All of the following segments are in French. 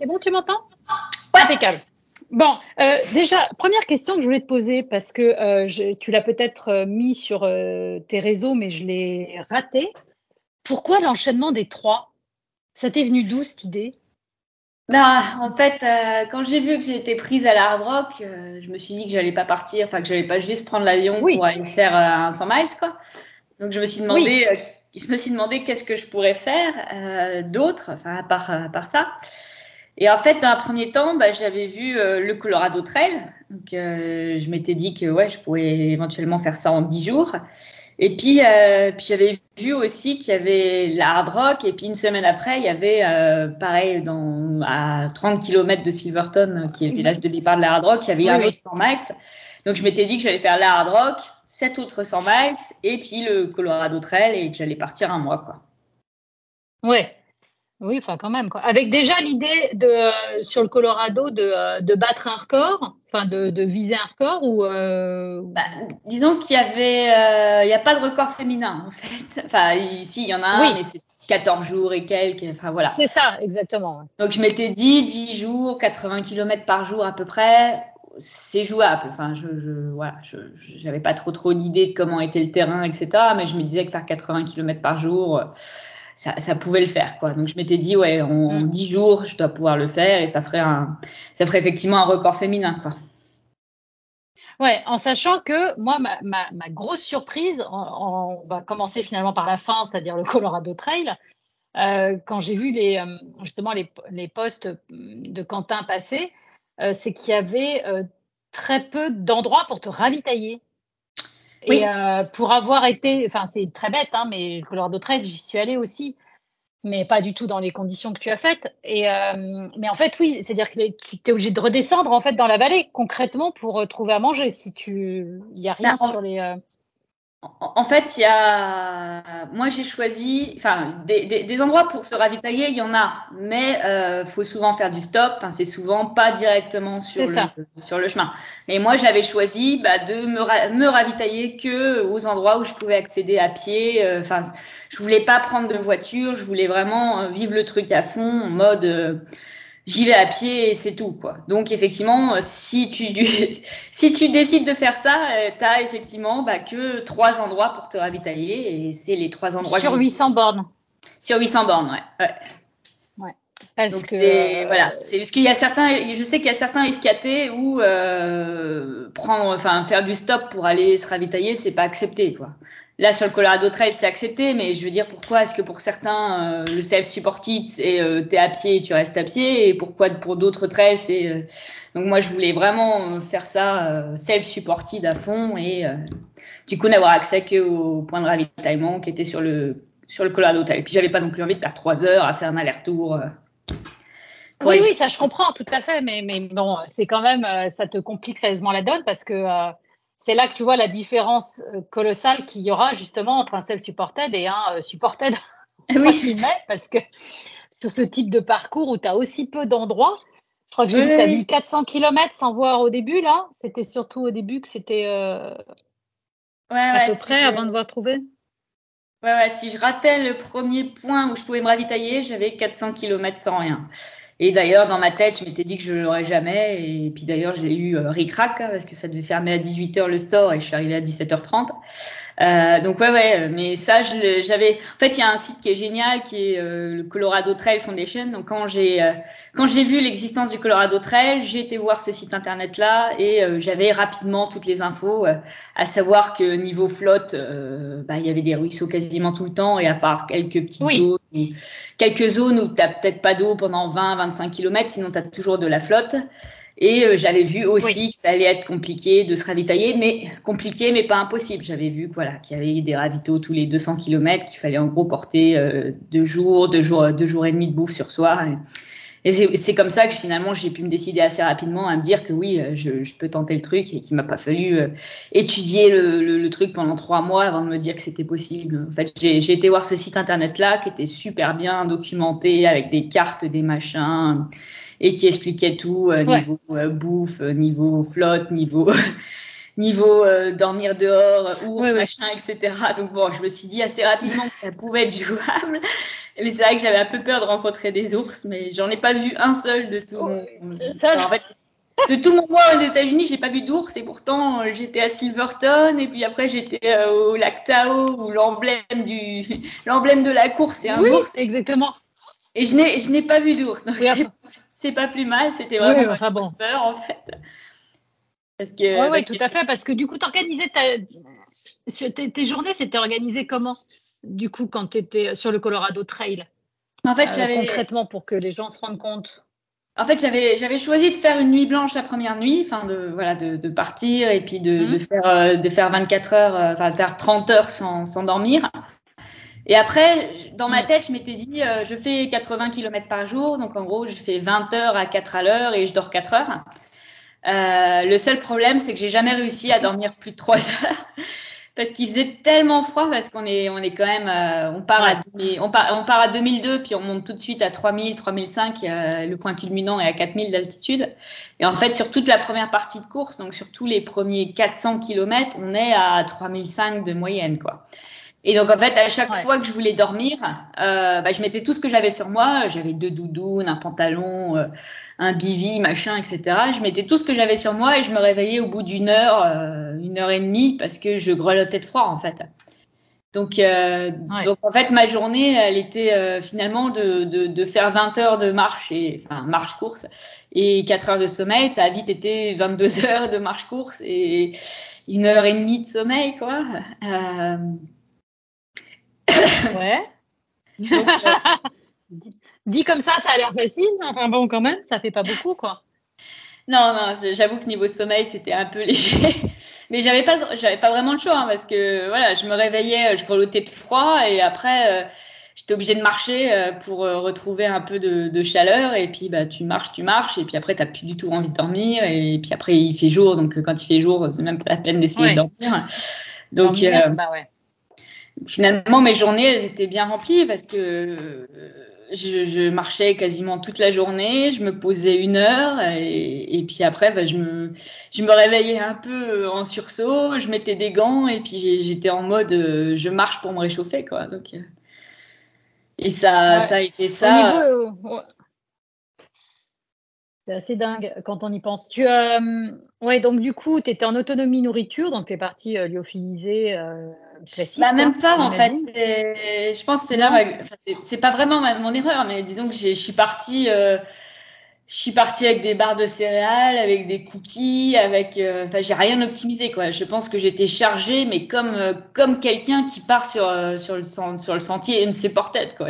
C'est bon, tu m'entends? Ouais. Impeccable. Bon, euh, déjà, première question que je voulais te poser, parce que euh, tu l'as peut-être euh, mis sur tes réseaux, mais je l'ai raté. Pourquoi l'enchaînement des trois? Ça t'est venu d'où cette idée? Bah, en fait, quand j'ai vu que j'étais prise à la Hard Rock, je me suis dit que j'allais pas partir, enfin que j'allais pas juste prendre l'avion pour aller faire un 100 miles, quoi. Donc je me suis demandé, je me suis demandé qu'est-ce que je pourrais faire d'autre, enfin à part, à part ça. Et en fait, dans un premier temps, bah, j'avais vu euh, le Colorado Trail. Donc, euh, je m'étais dit que ouais, je pourrais éventuellement faire ça en 10 jours. Et puis, euh, puis j'avais vu aussi qu'il y avait la Hard Rock. Et puis, une semaine après, il y avait, euh, pareil, dans, à 30 km de Silverton, qui est le village de départ de la Hard Rock, il y avait un autre 100 miles. Donc, je m'étais dit que j'allais faire la Hard Rock, cet autre 100 miles, et puis le Colorado Trail, et que j'allais partir un mois, quoi. Ouais, oui, enfin quand même. Quoi. Avec déjà l'idée de euh, sur le Colorado de, euh, de battre un record, enfin de, de, viser un record ou euh... bah, disons qu'il y avait, il n'y a pas de record féminin en fait. Enfin ici il y en a un, mais c'est 14 jours et quelques. Enfin voilà. C'est ça, exactement. Donc je m'étais dit 10 jours, 80 km par jour à peu près. C'est jouable. Enfin, je, je voilà, je j'avais pas trop trop d'idée de comment était le terrain, etc. Mais je me disais que faire 80 km par jour, ça, ça, pouvait le faire quoi. Donc je m'étais dit ouais en, 10 mm. jours je dois pouvoir le faire et ça ferait un ça ferait effectivement un record féminin quoi. Ouais, en sachant que moi ma, ma, ma grosse surprise, on, va commencer finalement par la fin, c'est-à-dire le Colorado Trail. Euh, quand j'ai vu les euh, justement les, les posts de Quentin passer, euh, c'est qu'il y avait euh, très peu d'endroits pour te ravitailler. Et euh, pour avoir été, enfin c'est très bête, hein, mais le Colorado Trail, j'y suis allée aussi, mais pas du tout dans les conditions que tu as faites. Et euh, mais en fait, oui, c'est-à-dire que tu es obligé de redescendre en fait dans la vallée concrètement pour euh, trouver à manger si tu, il y a rien bah, sur les. Euh, en fait, il y a, moi j'ai choisi, enfin des, des, des, endroits pour se ravitailler, il y en a, mais euh, faut souvent faire du stop. Enfin, c'est souvent pas directement sur le, sur le chemin. Et moi j'avais choisi bah, de me, me ravitailler que aux endroits où je pouvais accéder à pied. Euh, enfin, je voulais pas prendre de voiture, je voulais vraiment euh, vivre le truc à fond en mode euh, j'y vais à pied et c'est tout quoi. Donc effectivement, si tu si tu décides de faire ça, euh, tu as effectivement bah, que trois endroits pour te ravitailler et c'est les trois endroits sur 800 bornes. Sur 800 bornes, ouais. ouais. Parce Donc que voilà, c'est parce qu'il y a certains, je sais qu'il y a certains FKT où euh, prendre, enfin faire du stop pour aller se ravitailler, c'est pas accepté quoi. Là, sur le Colorado Trail, c'est accepté, mais je veux dire, pourquoi est-ce que pour certains, euh, le self-supported, c'est euh, t'es à pied et tu restes à pied, et pourquoi pour d'autres trails, c'est... Euh, donc moi, je voulais vraiment faire ça self-supported à fond et du coup n'avoir accès qu'au point de ravitaillement qui était sur le sur le Colorado Trail. Et puis j'avais pas non plus envie de perdre trois heures à faire un aller-retour. Oui, oui, ça je comprends tout à fait, mais, mais bon, c'est quand même, ça te complique sérieusement la donne parce que c'est là que tu vois la différence euh, colossale qu'il y aura justement entre un self-supported et un euh, supported. Oui. parce que sur ce type de parcours où tu as aussi peu d'endroits, je crois que j'ai vu que tu as mis 400 km sans voir au début, là. C'était surtout au début que c'était euh, ouais, à peu près avant de voir trouver. Ouais, ouais, si je ratais le premier point où je pouvais me ravitailler, j'avais 400 km sans rien. Et d'ailleurs, dans ma tête, je m'étais dit que je l'aurais jamais. Et puis d'ailleurs, je l'ai eu euh, ric-rac hein, parce que ça devait fermer à 18h le store et je suis arrivée à 17h30. Euh, donc ouais, ouais. Mais ça, j'avais. En fait, il y a un site qui est génial, qui est euh, le Colorado Trail Foundation. Donc quand j'ai euh, quand j'ai vu l'existence du Colorado Trail, j'ai été voir ce site internet là et j'avais rapidement toutes les infos, à savoir que niveau flotte, bah, il y avait des ruisseaux quasiment tout le temps et à part quelques petites zones quelques zones où tu n'as peut-être pas d'eau pendant 20-25 km, sinon tu as toujours de la flotte. Et euh, j'avais vu aussi que ça allait être compliqué de se ravitailler, mais compliqué, mais pas impossible. J'avais vu voilà, qu'il y avait des ravitaux tous les 200 km, qu'il fallait en gros porter euh, deux jours, deux jours, deux jours et demi de bouffe sur soi. Et c'est comme ça que finalement j'ai pu me décider assez rapidement à me dire que oui, euh, je, je peux tenter le truc et qu'il m'a pas fallu euh, étudier le, le, le, truc pendant trois mois avant de me dire que c'était possible. En fait, j'ai été voir ce site internet là qui était super bien documenté avec des cartes, des machins et qui expliquait tout euh, niveau bouffe, niveau flotte, niveau niveau dormir dehors, ou machin, etc. Donc bon, je me suis dit assez rapidement que ça pouvait être jouable. Mais c'est vrai que j'avais un peu peur de rencontrer des ours, mais j'en ai pas vu un seul de tout mon. en fait, de tout mon mois aux États-Unis, j'ai pas vu d'ours et pourtant j'étais à Silverton et puis après j'étais euh, au lac Tahoe où l'emblème du l'emblème de la course c'est un oui, ours. exactement. Et je n'ai je n'ai pas vu d'ours donc c'est pas plus mal, c'était vraiment oui, enfin bon. peur en fait. Parce que, oui, tout à fait, parce que du coup, t'organisais ta... tes, tes journées, c'était organisé comment Du coup, quand tu étais sur le Colorado Trail? En fait, euh, j'avais concrètement pour que les gens se rendent compte? En fait, j'avais j'avais choisi de faire une nuit blanche la première nuit, enfin de voilà de, de partir et puis de, de mhm. faire euh, de faire 24 heures, euh, enfin de faire 30 heures sans, sans dormir. Et après, dans ma mhm. tête, je m'étais dit, euh, je fais 80 km par jour, donc en gros, je fais 20 heures à 4 à l'heure et je dors 4 heures. Euh, le seul problème, c'est que j'ai jamais réussi à dormir plus de 3 heures. Parce qu'il faisait tellement froid parce qu'on est on est quand même euh, on part à on part on part à 2002 puis on monte tout de suite à 3000 3005 euh, le point culminant est à 4000 d'altitude. Et en fait sur toute la première partie de course donc sur tous les premiers 400 km on est à 3005 de moyenne quoi et donc en fait, à chaque fois que je voulais dormir, euh, bah, je mettais tout ce que j'avais sur moi. J'avais deux doudounes, un pantalon, euh, un bivy, machin, etc. Je mettais tout ce que j'avais sur moi et je me réveillais au bout d'une heure, euh, une heure et demie, parce que je grelottais de froid en fait. Donc, donc en fait, ma journée, elle était finalement de, de, de, faire 20 heures de marche, et, enfin marche-course, et 4 heures de sommeil. Ça a vite été 22 heures de marche-course et une heure et demie de sommeil, quoi. Euh, Ouais. Euh, dit comme ça, ça a l'air facile. Enfin bon, quand même, ça fait pas beaucoup, quoi. Non, non, j'avoue que niveau sommeil, c'était un peu léger. Mais j'avais pas, j'avais pas vraiment le choix hein, parce que voilà, je me réveillais, je grelottais de froid et après, euh, j'étais obligée de marcher euh, pour retrouver un peu de, chaleur et puis bah tu marches, tu marches et puis après t'as plus du tout envie de dormir et puis après il fait jour donc quand il fait jour c'est même pas la peine d'essayer de dormir. Donc bah ouais finalement, mes journées, elles étaient bien remplies parce que euh, je, je, marchais quasiment toute la journée, je me posais une heure et, et puis après, bah, je, me, je me réveillais un peu en sursaut, je mettais des gants et puis j'étais en mode euh, je marche pour me réchauffer. quoi. Donc, euh, et ça, ça a été ça. C'est assez dingue quand on y pense. Tu, euh, ouais, donc du coup, tu étais en autonomie nourriture, donc tu es parti euh, lyophiliser euh, classique. Bah, même pas, en fait. Je pense que c'est là, c'est pas vraiment mon erreur, mais disons que je suis partie. Euh, je suis partie avec des barres de céréales, avec des cookies, avec. Euh, enfin, j'ai rien optimisé quoi. Je pense que j'étais chargée, mais comme comme quelqu'un qui part sur sur le sur le sentier une supported quoi.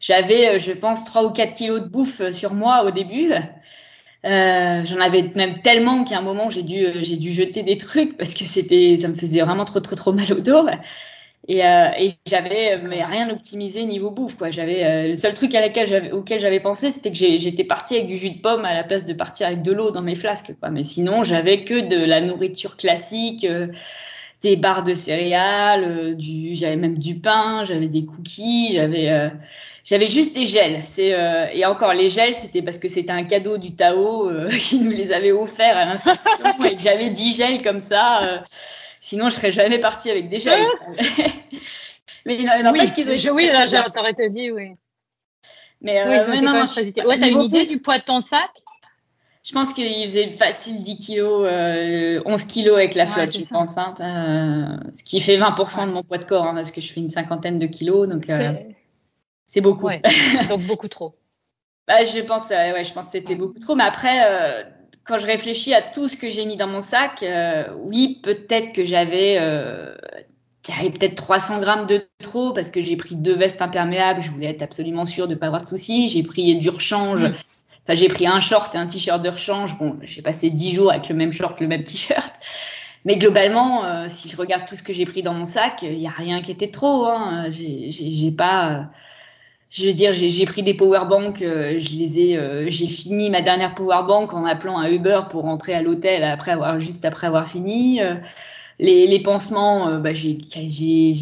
J'avais, je pense, 3 ou 4 kilos de bouffe sur moi au début. Euh, j'en avais même tellement qu'à un moment j'ai dû j'ai dû jeter des trucs parce que c'était ça me faisait vraiment trop trop trop mal au dos. Et, euh, et j'avais mais rien optimisé niveau bouffe quoi. J'avais euh, le seul truc à laquelle j'avais auquel j'avais pensé c'était que j'étais partie avec du jus de pomme à la place de partir avec de l'eau dans mes flasques quoi. Mais sinon j'avais que de la nourriture classique euh, des barres de céréales du j'avais même du pain j'avais des cookies j'avais j'avais juste des gels. C'est euh, et encore les gels, c'était parce que c'était un cadeau du Tao euh, qui nous les avait offerts à l'inscription et j'avais 10 gels comme ça. Euh, sinon, je serais jamais partie avec des gels. mais il n'empêche qu'ils ont. Oui, là, t'aurais te dit oui. Mais, oui, non, non, Ouais, t'as une idée du poids de ton sac? Je pense qu'il faisait facile 10 kilos, 11 kilos avec la flotte, je pense. Hein, ce qui fait 20% de mon poids de corps, hein, parce que je fais une cinquantaine de kilos. Donc, c'est beaucoup. donc beaucoup trop. bah, je pense, euh, ouais, je pense que c'était beaucoup trop. Mais après, euh, quand je réfléchis à tout ce que j'ai mis dans mon sac, euh, oui, peut-être que j'avais, euh, peut-être 300 grammes de trop parce que j'ai pris deux vestes imperméables. Je voulais être absolument sûre de pas avoir de soucis. J'ai pris du rechange. Enfin, j'ai pris un short et un t-shirt de rechange. Bon, j'ai passé 10 jours avec le même short, le même t-shirt. Mais globalement, si je regarde tout ce que j'ai pris dans mon sac, il y a rien qui était trop. Hein. J'ai pas je veux dire, j'ai pris des powerbanks, euh, je les ai, euh, j'ai fini ma dernière powerbank en appelant un Uber pour rentrer à l'hôtel après avoir juste après avoir fini. Euh, les, les pansements, bah, j'ai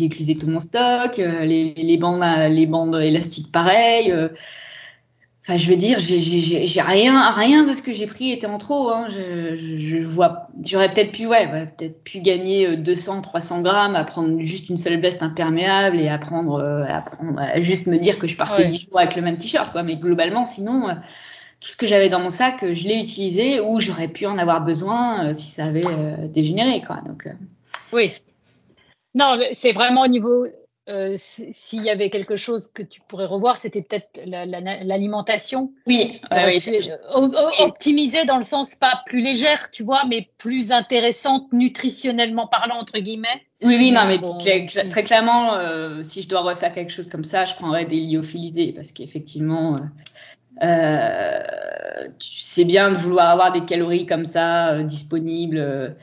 éclusé tout mon stock. les, les bandes les bandes élastiques pareil. Enfin, je veux dire, j'ai rien, rien de ce que j'ai pris était en trop. Hein. Je, je, je, vois, j'aurais peut-être pu, ouais, peut-être pu gagner 200, euh, 300 grammes, à prendre juste une seule veste imperméable et à prendre, euh, à, prendre, à juste me dire que je partais ouais. 10 jours avec le même t-shirt, quoi. Mais globalement, sinon, euh, tout ce que j'avais dans mon sac, je l'ai utilisé ou j'aurais pu en avoir besoin si ça avait dégénéré, quoi. Donc. Oui. Non, c'est vraiment au niveau euh, s'il y avait quelque chose que tu pourrais revoir, c'était peut-être l'alimentation. oui, euh, oui. optimisée dans le sens pas plus légère, tu vois, mais plus intéressante nutritionnellement parlant entre guillemets. Oui, oui, non, mais bon, très, très, clairement, euh, si je dois refaire quelque chose comme ça, je prendrais des lyophilisés parce qu'effectivement, euh, c'est bien de vouloir avoir des calories comme ça disponibles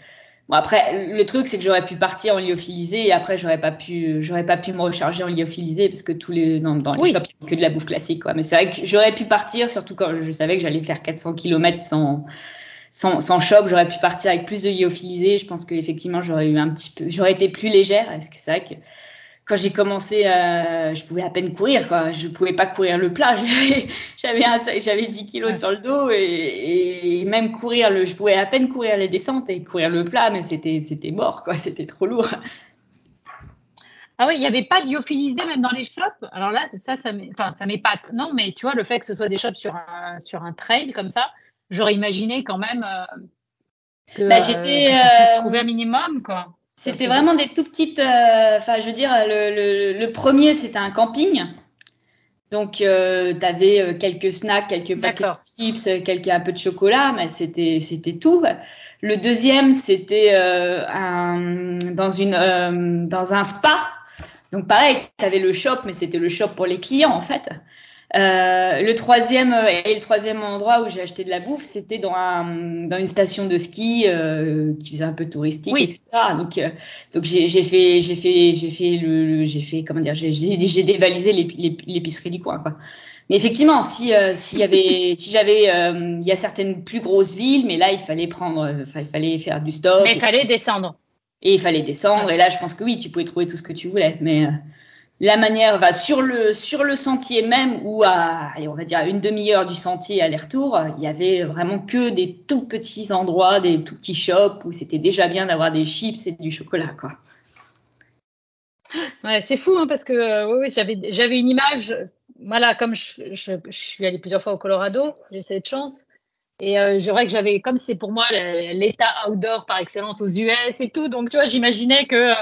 Bon après, le truc c'est que j'aurais pu partir en lyophilisé et après j'aurais pas pu, j'aurais pas pu me recharger en lyophilisé parce que tous les dans, dans les oui. shops il n'y a que de la bouffe classique quoi. Mais c'est vrai que j'aurais pu partir surtout quand je savais que j'allais faire 400 km sans sans, sans shop, j'aurais pu partir avec plus de lyophilisé. Je pense qu'effectivement j'aurais eu un petit peu, j'aurais été plus légère parce que c'est vrai que quand j'ai commencé, euh, je pouvais à peine courir, quoi. Je pouvais pas courir le plat. J'avais, j'avais 10 kilos sur le dos et, et, même courir le, je pouvais à peine courir les descentes et courir le plat, mais c'était, c'était mort, quoi. C'était trop lourd. Ah oui, il n'y avait pas de même dans les shops? Alors là, ça, ça, m'épate. Non, mais tu vois, le fait que ce soit des shops sur un, sur un trail comme ça, j'aurais imaginé quand même euh, que, bah, j'étais, euh, trouver un minimum, quoi. C'était vraiment des tout petites. Euh, enfin, je veux dire, le, le, le premier, c'était un camping. Donc, euh, tu avais euh, quelques snacks, quelques paquets de chips, quelques, un peu de chocolat, mais c'était, c'était tout. Le deuxième, c'était euh, un, dans, une, dans un spa. Donc, pareil, tu avais le shop, mais c'était le shop pour les clients, en fait. Euh, le troisième euh, et le troisième endroit où j'ai acheté de la bouffe, c'était dans, un, dans une station de ski euh, qui faisait un peu touristique, oui. etc. Donc, euh, donc j'ai fait, j'ai fait, j'ai fait le, j'ai fait comment dire, j'ai dévalisé l'épicerie du coin, quoi. Mais effectivement, si euh, s'il y avait, si j'avais, euh, il y a certaines plus grosses villes, mais là il fallait prendre, enfin il fallait faire du stop. Mais il fallait descendre. Et il fallait descendre. Et là, je pense que oui, tu pouvais trouver tout ce que tu voulais, mais la manière va sur le sur le sentier même ou à on va dire une demi-heure du sentier aller-retour, il y avait vraiment que des tout petits endroits, des tout petits shops où c'était déjà bien d'avoir des chips et du chocolat quoi. Ouais, c'est fou hein, parce que euh, j'avais j'avais une image voilà comme je, je, suis allée plusieurs fois au Colorado, j'ai cette chance et euh, c'est vrai que j'avais comme c'est pour moi l'état outdoor par excellence aux US et tout donc tu vois, j'imaginais que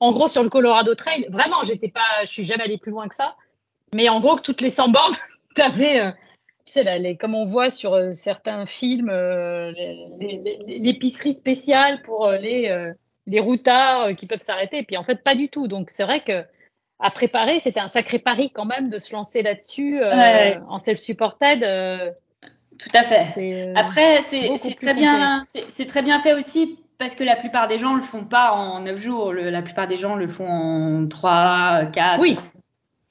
en gros, sur le Colorado Trail, vraiment, j'étais pas, je suis jamais allée plus loin que ça. Mais en gros, que toutes les 100 bornes, t'avais, euh, tu sais, là, les, comme on voit sur euh, certains films, euh, l'épicerie spéciale pour euh, les, les routards qui peuvent s'arrêter. Et puis en fait, pas du tout. Donc c'est vrai que à préparer, c'était un sacré pari quand même de se lancer là-dessus ouais. en self-supported. Tout à fait. Après, c'est très bien, c'est très bien fait aussi parce que la plupart des gens le font pas en 9 jours. Le, la plupart des gens le font en 3, 4, oui.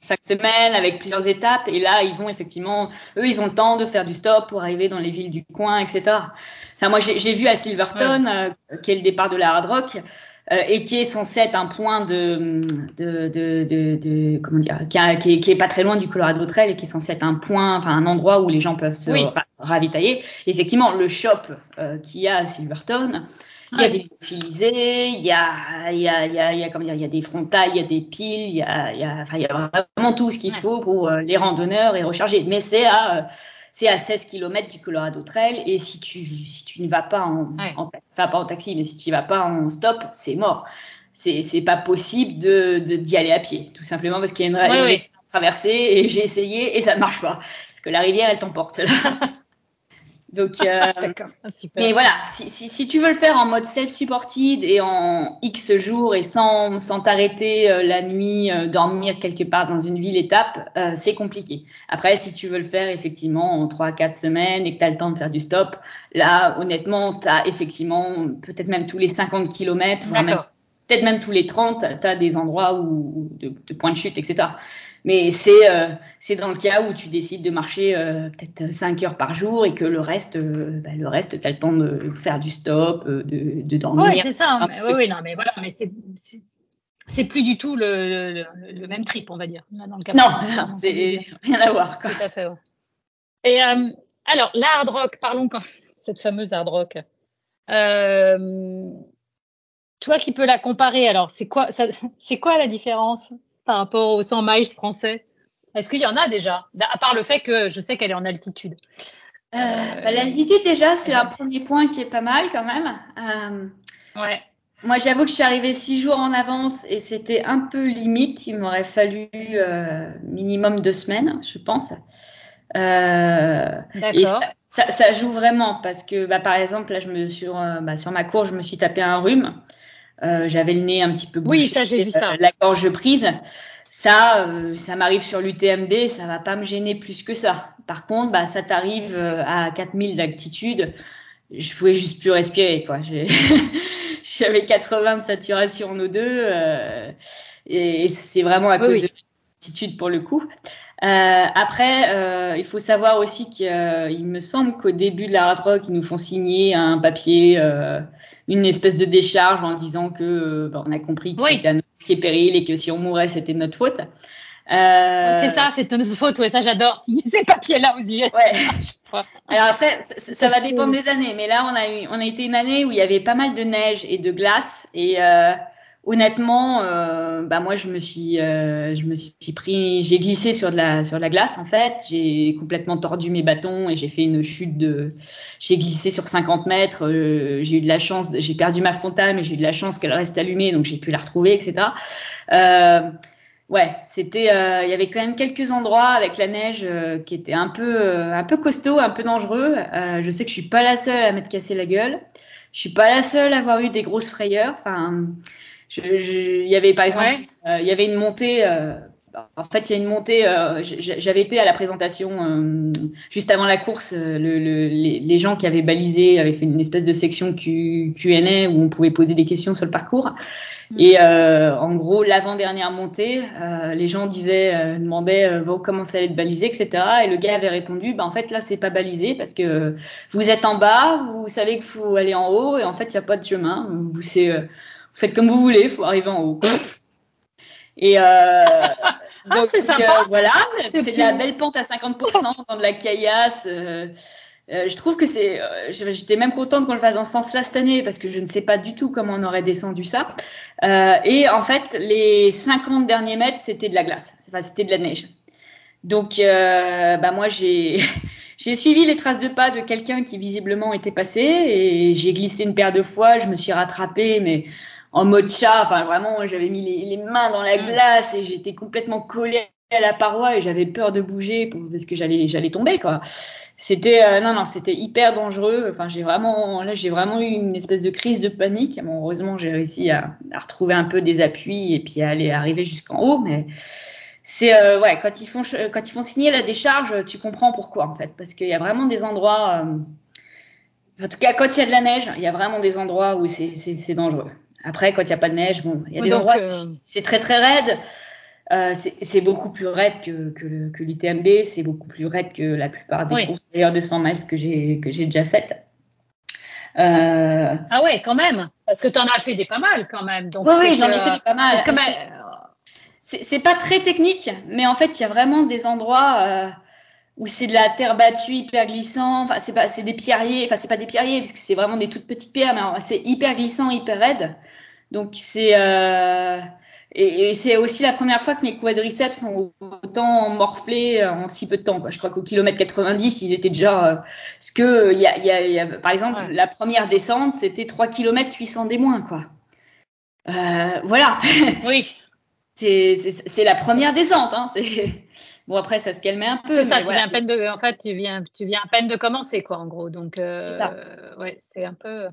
5 semaines avec plusieurs étapes. Et là, ils vont effectivement, eux, ils ont le temps de faire du stop pour arriver dans les villes du coin, etc. Enfin, moi, j'ai vu à Silverton, ouais. euh, qui est le départ de la Hard Rock, euh, et qui est censé être un point de, de, de, de, de comment dire, qui, a, qui, est, qui, est, pas très loin du Colorado Trail et qui est censé être un point, enfin un endroit où les gens peuvent se oui. ravitailler. Effectivement, le shop euh, qu'il y a à Silverton, il y a des lyophilisés, il y a, il y a, il y a, il y a, comment dire, il y a des frontales, il y a des piles, il y a, il y a, enfin, il y a vraiment tout ce qu'il faut pour euh, les randonneurs et recharger. Mais c'est à, c'est à 16 km du Colorado Trail et si tu, si tu ne vas pas en, ouais. en enfin pas en taxi, mais si tu ne vas pas en stop, c'est mort. C'est, c'est pas possible de, de, d'y aller à pied, tout simplement parce qu'il y a une, ouais, une traversée et j'ai essayé et ça ne marche pas parce que la rivière elle t'emporte là. Donc, euh, Ah, mais voilà, si, si, si, tu veux le faire en mode self-supported et en X jours et sans, sans t'arrêter euh, la nuit, euh, dormir quelque part dans une ville étape, euh, c'est compliqué. Après, si tu veux le faire effectivement en 3-4 semaines et que tu as le temps de faire du stop, là, honnêtement, tu as effectivement peut-être même tous les 50 km, peut-être même tous les 30, tu as des endroits où, de, de points de chute, etc. Mais c'est euh, c'est dans le cas où tu décides de marcher euh, peut-être 5 heures par jour et que le reste, euh, bah, le reste, tu as le temps de faire du stop, de, de dormir. Oui, c'est ça. Mais, oui, oui, non, mais voilà, mais c'est c'est plus du tout le, le, le, même trip, on va dire. Là, dans le cas non, non c'est rien à voir. Quoi. Tout à fait. Ouais. Et alors, la hard rock, parlons quand cette fameuse hard rock. Toi qui peux la comparer, alors c'est quoi, c'est quoi la différence? Par rapport aux 100 miles français Est-ce qu'il y en a déjà? À part le fait que je sais qu'elle est en altitude. Euh, bah, L'altitude déjà, c'est un premier point qui est pas mal quand même. ouais. Moi, j'avoue que je suis arrivée six jours en avance et c'était un peu limite. Il m'aurait fallu euh, minimum deux semaines, je pense. Euh, et ça, joue vraiment parce que, bah, par exemple, là, je me sur, euh, bah, sur ma cour, je me suis tapé un rhume. Euh, J'avais le nez un petit peu bouché. Oui, ça, j'ai vu ça. Euh, la gorge prise. Ça, euh, ça m'arrive sur l'UTMB, ça va pas me gêner plus que ça. Par contre, bah, ça t'arrive à 4000 d'altitude. Je pouvais juste plus respirer, quoi. J'avais 80 de saturation en O2 euh, et c'est vraiment à cause de l'altitude pour le coup. Euh, après, euh, il faut savoir aussi qu'il me semble qu'au début de la hard rock, ils nous font signer un papier, euh, une espèce de décharge en disant que bah, on a compris que c'était un risque et péril et que si on mourait, c'était notre faute. Euh... c'est ça, c'est notre faute. Ouais, ça j'adore signer ces papiers-là aux US. Ouais. Alors après, ça, ça va dépendre des années, mais là on a eu, on a été une année où il y avait pas mal de neige et de glace et euh, honnêtement, euh, bah moi je me suis, euh, je me suis pris, j'ai glissé sur de la sur la glace en fait. J'ai complètement tordu mes bâtons et j'ai fait une chute de, j'ai glissé sur 50 mètres. Euh, j'ai eu de la chance, j'ai perdu ma frontale, mais j'ai eu de la chance qu'elle reste allumée, donc j'ai pu la retrouver, etc. Euh, ouais, c'était, euh, il y avait quand même quelques endroits avec la neige qui étaient un peu, un peu costaud, un peu dangereux. je sais que je suis pas la seule à m'être cassé la gueule. Je suis pas la seule à avoir eu des grosses frayeurs. Enfin, il y avait par exemple, euh, il y avait une montée. Euh, en fait, il y a une montée. Euh, j'avais été à la présentation juste avant la course. Le, le, les, les, gens qui avaient balisé avaient fait une espèce de section Q, Q&A où on pouvait poser des questions sur le parcours. Mm. Et en gros, l'avant-dernière montée, les gens disaient, demandaient bon, comment ça allait être balisé, etc. Et le gars avait répondu, bah, en fait là, c'est pas balisé parce que vous êtes en bas, vous savez qu'il faut aller en haut, et en fait, il n'y a pas de chemin. Vous c'est faites comme vous voulez, il faut arriver en haut. Et euh, ah, donc euh, voilà, c'est de la belle pente à 50% dans de la caillasse. Euh, je trouve que c'est, j'étais même contente qu'on le fasse dans ce sens-là cette année parce que je ne sais pas du tout comment on aurait descendu ça. Et en fait, les 50 derniers mètres, c'était de la glace, enfin, c'était de la neige. Donc, bah moi, j'ai j'ai suivi les traces de pas de quelqu'un qui visiblement était passé et j'ai glissé une paire de fois. Je me suis rattrapée, mais en mode chat. Enfin, vraiment, j'avais mis les, mains dans la mm. glace et j'étais complètement collée à la paroi et j'avais peur de bouger parce que j'allais j'allais tomber quoi. C'était euh, non non, c'était hyper dangereux. Enfin, j'ai vraiment là j'ai vraiment eu une espèce de crise de panique. Bon, heureusement, j'ai réussi à, à, retrouver un peu des appuis et puis à aller arriver jusqu'en haut mais c'est euh, ouais, quand ils font quand ils font signer la décharge, tu comprends pourquoi en fait parce qu'il y a vraiment des endroits euh, en tout cas, quand il y a de la neige, il y a vraiment des endroits où c'est dangereux. Après, quand il n'y a pas de neige, bon, il y a des endroits, euh... c'est très très raide. Euh, c'est beaucoup plus raide que, que, que l'UTMB, c'est beaucoup plus raide que la plupart des oui. courses d'ailleurs de 100 miles que j'ai que j'ai déjà faites. Euh... Ah ouais, quand même, parce que tu en as fait des pas mal quand même. Donc oui, oui j'en ai fait des pas mal. C'est pas très technique, mais en fait, il y a vraiment des endroits euh, où c'est de la terre battue hyper glissant. Enfin, c'est pas, c'est des pierriers. Enfin, c'est pas des pierriers parce que c'est vraiment des toutes petites pierres, mais c'est hyper glissant, hyper raide. Donc c'est euh, et, et c'est aussi la première fois que mes quadriceps sont autant morflés en si peu de temps. Quoi. Je crois qu'au kilomètre 90, ils étaient déjà. Euh, ce que il y a, y, a, y a, par exemple, ouais. la première descente, c'était 3 km 800 des moins, quoi. Euh, voilà. Oui. c'est la première descente. Hein. C'est Bon après ça se calmait un peu. C'est ça, tu voilà. viens à peine de, en fait tu viens, tu viens à peine de commencer quoi en gros. Donc euh, ça. ouais, c'est un peu.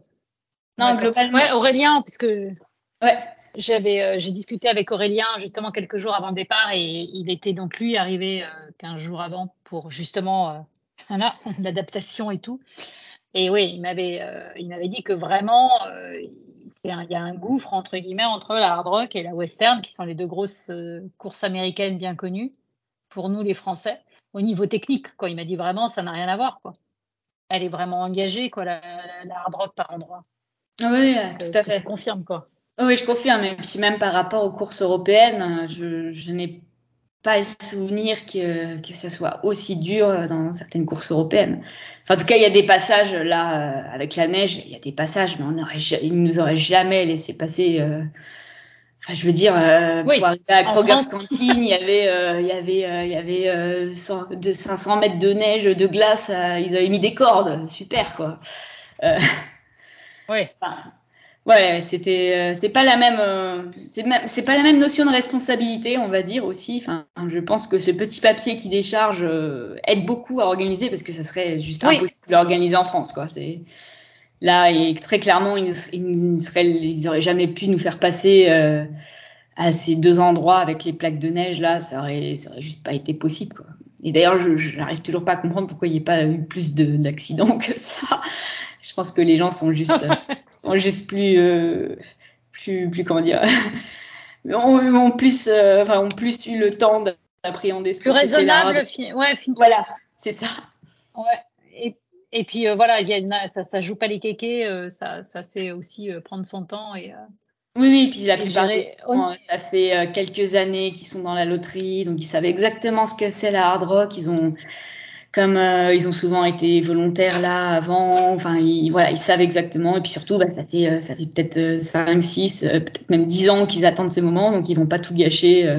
Non ouais, globalement. Ouais, Aurélien, puisque ouais. j'avais, euh, j'ai discuté avec Aurélien justement quelques jours avant le départ et il était donc lui arrivé euh, 15 jours avant pour justement euh, voilà l'adaptation et tout. Et oui, il m'avait, euh, il m'avait dit que vraiment euh, il y a un gouffre entre guillemets entre la hard rock et la western qui sont les deux grosses courses américaines bien connues pour nous les Français au niveau technique. Quoi. Il m'a dit vraiment, ça n'a rien à voir. Quoi. Elle est vraiment engagée, quoi, la, la, hard rock par endroit. Oui, Donc, tout à fait. Je confirme, quoi. Oui, je confirme. Et puis même par rapport aux courses européennes, je, je n'ai pas le souvenir que, que ça soit aussi dur dans certaines courses européennes. Enfin, en tout cas, il y a des passages là euh, avec la neige, il y a des passages, mais on aurait, ils nous auraient jamais laissé passer. Euh, enfin, je veux dire, euh, oui, pour arriver à Kroger's Cantine, il y avait, euh, il y avait, il y avait 100, de 500 mètres de neige, de glace. ils avaient mis des cordes, super quoi. oui. Enfin, Ouais, c'était, euh, c'est pas la même, euh, c'est pas la même notion de responsabilité, on va dire aussi. Enfin, je pense que ce petit papier qui décharge euh, aide beaucoup à organiser parce que ça serait juste impossible d'organiser en France, quoi. C'est là et très clairement, ils, ils, seraient, ils auraient jamais pu nous faire passer à ces deux endroits avec les plaques de neige là, ça aurait, ça aurait juste pas été possible, quoi. Et d'ailleurs, je n'arrive toujours pas à comprendre pourquoi il n'y a pas eu plus d'accidents que ça. Je pense que les gens sont juste sont juste plus, euh, plus, plus comment dire, ont, plus, euh, enfin, ont plus eu le temps d'appréhender ce plus raisonnable. Ouais, voilà, c'est ça. Ouais. Et, et puis euh, voilà, il y a une, ça, ça joue pas les kékés, ça, ça c'est aussi prendre son temps et. Oui, oui, puis la plupart ça fait quelques années qu'ils sont dans la loterie, donc ils savent exactement ce que c'est la hard rock. Ils ont, comme euh, ils ont souvent été volontaires là avant, enfin ils, voilà, ils savent exactement et puis surtout bah, ça fait euh, ça fait peut-être 5 6 euh, peut-être même 10 ans qu'ils attendent ces moments donc ils vont pas tout gâcher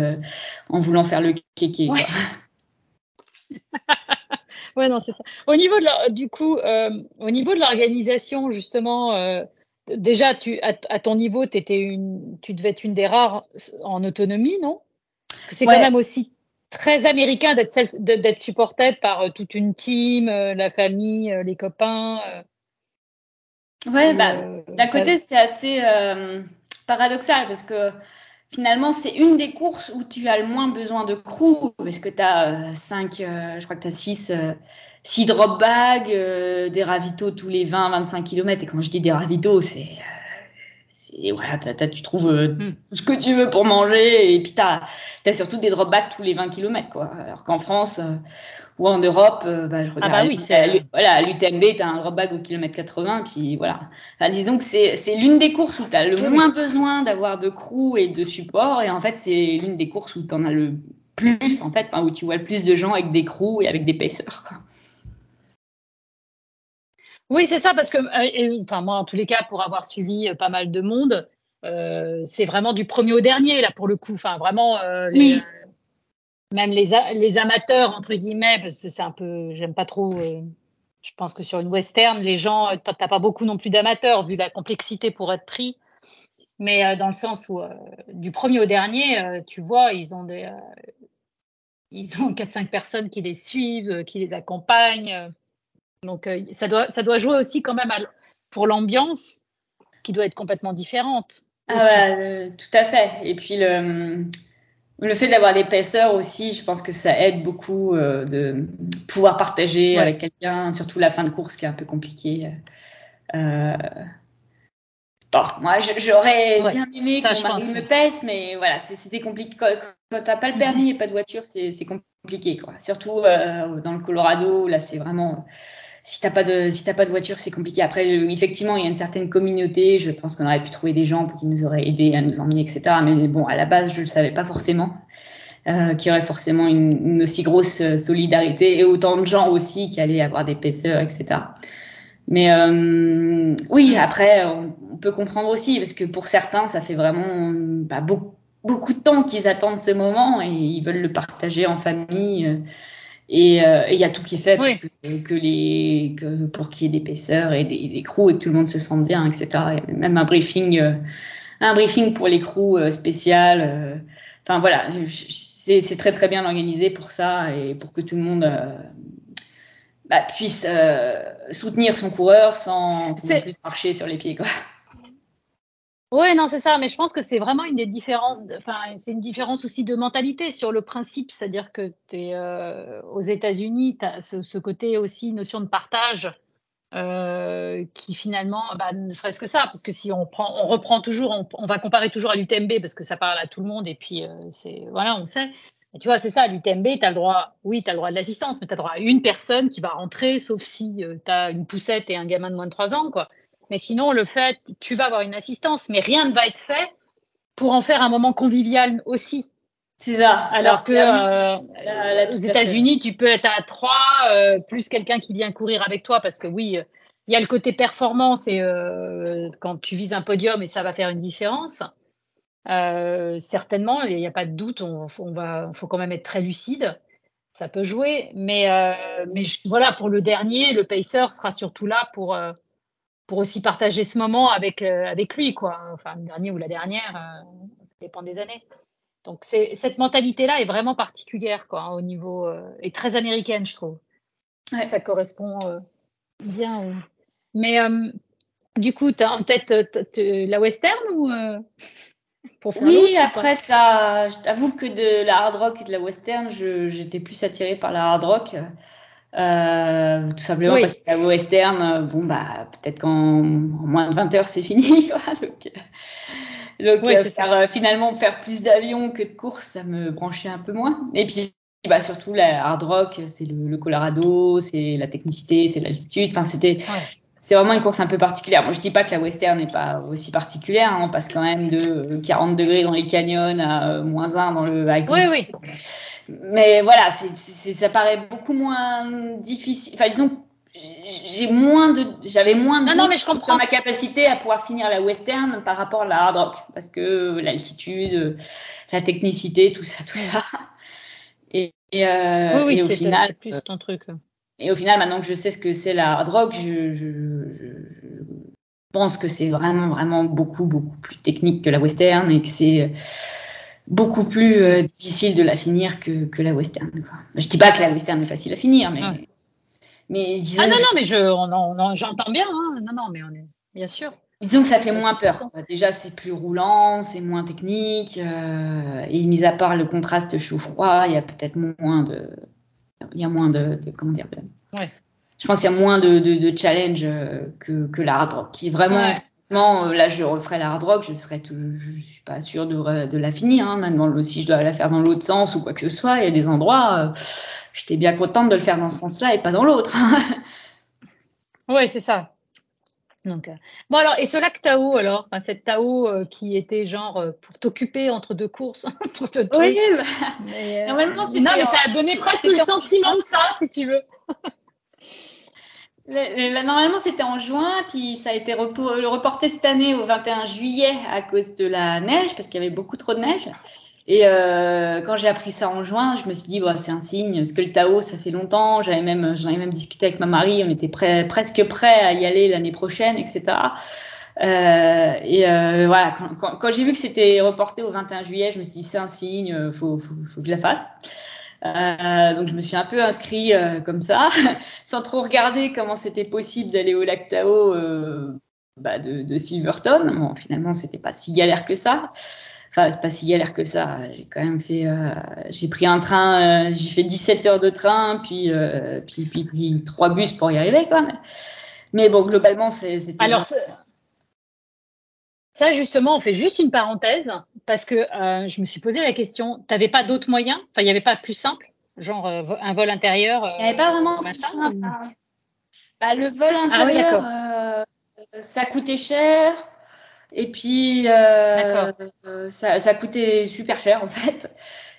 en voulant faire le kéké ouais. ouais non c'est ça. Au niveau de du coup au niveau de l'organisation justement déjà tu à, ton niveau étais une tu devais être une des rares en autonomie, non? C'est quand même aussi très américain d'être supporté par euh, toute une team, euh, la famille, euh, les copains. Ouais, bah, d'un côté, c'est assez paradoxal parce que finalement, c'est une des courses où tu as le moins besoin de crew parce que tu as 5, je crois que tu as 6 six drop bags, des ravitaux tous les 20-25 km. Et quand je dis des ravitaux, c'est et voilà, tu trouves euh, hmm. tout ce que tu veux pour manger et puis tu as, surtout des drop bags tous les 20 km quoi. Alors qu'en France euh, ou en Europe, euh, bah, je regarde, ah bah oui, c'est voilà, l'UTMB, tu as un drop bag au kilomètre 80 puis voilà. Enfin, disons que c'est l'une des courses où tu as le moins besoin d'avoir de crew et de support et en fait, c'est l'une des courses où tu en as le plus en fait, où tu vois le plus de gens avec des crews et avec des pacers quoi. Oui, c'est ça, parce que, euh, enfin, moi, en tous les cas, pour avoir suivi euh, pas mal de monde, euh, c'est vraiment du premier au dernier, là, pour le coup. Enfin, vraiment, oui. même les, les amateurs, entre guillemets, parce que c'est un peu, j'aime pas trop. je pense que sur une western, les gens, t'as pas beaucoup non plus d'amateurs, vu la complexité pour être pris. Mais dans le sens où, du premier au dernier, tu vois, ils ont des. ils ont 4-5 personnes qui les suivent, qui les accompagnent. Donc euh, ça, doit, ça doit jouer aussi quand même pour l'ambiance qui doit être complètement différente. Ah ouais, tout à fait. Et puis le, le fait d'avoir l'épaisseur aussi, je pense que ça aide beaucoup euh, de pouvoir partager avec quelqu'un, surtout la fin de course qui est un peu compliquée. Euh, bon, moi, j'aurais bien aimé que mari me pèse, mais voilà, c'était compliqué. Quand, quand t'as pas le permis et pas de voiture, c'est compliqué, quoi. Surtout dans le Colorado, là, c'est vraiment si t'as pas de si t'as pas de voiture, c'est compliqué. Après, effectivement, il y a une certaine communauté. Je pense qu'on aurait pu trouver des gens qui nous auraient aidés à nous emmener, etc. Mais bon, à la base, je le savais pas forcément. Euh, qu'il y aurait forcément une, aussi grosse euh, solidarité et autant de gens aussi qui allaient avoir des pêcheurs, etc. Mais euh, oui, après, on, peut comprendre aussi parce que pour certains, ça fait vraiment bah, beaucoup, beaucoup de temps qu'ils attendent ce moment et ils veulent le partager en famille. Euh, et euh, il y a tout qui est fait pour que, les que, pour qu'il y ait pêcheurs et des, des crews et que tout le monde se sente bien, etc. A même un briefing, euh, un briefing pour les crews euh, spécial. Euh. Enfin voilà, c'est très très bien organisé pour ça et pour que tout le monde bah, puisse soutenir son coureur sans, sans plus marcher sur les pieds quoi. Oui, non, c'est ça. Mais je pense que c'est vraiment une des différences. Enfin, c'est une différence aussi de mentalité sur le principe, c'est-à-dire que es, euh, aux États-Unis, tu as ce, côté aussi notion de partage euh, qui finalement, bah, ne serait-ce que ça, parce que si on prend, on reprend toujours, on, va comparer toujours à l'UTMB parce que ça parle à tout le monde et puis euh, c'est voilà, on sait. Tu vois, c'est ça, l'UTMB, tu as le droit, oui, tu as le droit de l'assistance, mais tu as le droit à une personne qui va rentrer, sauf si tu as une poussette et un gamin de moins de 3 ans, quoi. Mais sinon, le fait, tu vas avoir une assistance, mais rien ne va être fait pour en faire un moment convivial aussi. C'est ça. Alors, que euh, aux États-Unis, tu peux être à 3 euh, plus quelqu'un qui vient courir avec toi parce que oui, il y a le côté performance et euh, quand tu vises un podium et ça va faire une différence. certainement, il n'y a pas de doute, on, on va, faut quand même être très lucide. Ça peut jouer, mais mais voilà pour le dernier, le pacer sera surtout là pour pour aussi partager ce moment avec avec lui quoi. Enfin le dernier ou la dernière, ça dépend des années. Donc cette mentalité-là est vraiment particulière quoi, au niveau euh, et très américaine, je trouve. Ouais. Ça correspond euh, bien. Mais euh, du coup, tu as en tête la western ou pour faire Oui, après ça, je t'avoue que de la hard rock et de la western, j'étais plus attirée par la hard rock. Tout simplement parce que la western, bon bah peut-être qu'en moins de 20 heures c'est fini quoi. Donc, donc euh, faire, euh, finalement faire plus d'avions que de courses, ça me branchait un peu moins. Et puis bah, surtout la hard rock, c'est le, le, Colorado, c'est la technicité, c'est l'altitude. Enfin c'était c'est vraiment une course un peu particulière. Moi, je dis pas que la western n'est pas aussi particulière. Hein. On passe quand même de 40 degrés dans les canyons à euh, moins 1 dans le. Oui, oui. Mais voilà, ça paraît beaucoup moins difficile. Enfin, disons, j'ai moins de j'avais moins de non, non, mais je comprends. ma capacité à pouvoir finir la western par rapport à la hard rock parce que l'altitude la technicité tout ça tout ça et, et, euh, oui, oui, au final plus ton truc et au final maintenant que je sais ce que c'est la hard rock je, je, je pense que c'est vraiment vraiment beaucoup beaucoup plus technique que la western et que c'est beaucoup plus euh, difficile de la finir que, que la western quoi. je dis pas que la western est facile à finir mais mais disons ah non, non, mais je, j'entends bien. Hein. Non, non, mais on est bien sûr. Disons que ça fait moins peur. Déjà, c'est plus roulant, c'est moins technique. Euh, et mis à part le contraste chaud-froid, il y a peut-être moins de. Il y a moins de. comment dire de, ouais. Je pense qu'il y a moins de, de, de challenge euh, que, que rock, qui est vraiment. Ouais. Euh, là, je referais la hard rock, je serais tout, je suis pas sûre de, de la finir. Hein. Maintenant, si je dois la faire dans l'autre sens ou quoi que ce soit, il y a des endroits. Euh, j'étais bien contente de le faire dans ce sens-là et pas dans l'autre. oui, c'est ça. Donc, euh, Bon alors, et ce lac Tao alors, enfin, cette Tao euh, qui était genre pour t'occuper entre deux courses, entre deux Oui, bah, mais, normalement c'est. Non mais ça a donné presque le sentiment de ça, si tu veux. normalement c'était en juin, puis ça a été reporté cette année au 21 juillet à cause de la neige, parce qu'il y avait beaucoup trop de neige. Et euh, quand j'ai appris ça en juin, je me suis dit, bah, c'est un signe, parce que le Tao, ça fait longtemps. J'avais même, j'en ai même discuté avec ma mari, on était presque prêt à y aller l'année prochaine, etc. Euh, et euh, voilà, quand j'ai vu que c'était reporté au 21 juillet, je me suis dit, c'est un signe, faut, faut, faut que je la fasse. Euh, donc je me suis un peu inscrit euh, comme ça, sans trop regarder comment c'était possible d'aller au lac Tao euh, bah, de, de Silverton. Bon, finalement, c'était pas si galère que ça. Enfin, c'est pas si galère que ça. J'ai quand même fait, j'ai pris un train, j'ai fait 17 heures de train, puis, puis, puis, puis trois bus pour y arriver, quoi. Mais, mais bon, globalement, c'était. Alors, ça, justement, on fait juste une parenthèse parce que euh, je me suis posé la question. T'avais pas d'autres moyens? Enfin, il n'y avait pas plus simple, genre euh, un vol intérieur. Il n'y avait pas vraiment plus simple. Bah, le vol ah intérieur, ah, ça coûtait cher. Et puis, euh, ça, ça coûtait super cher en fait.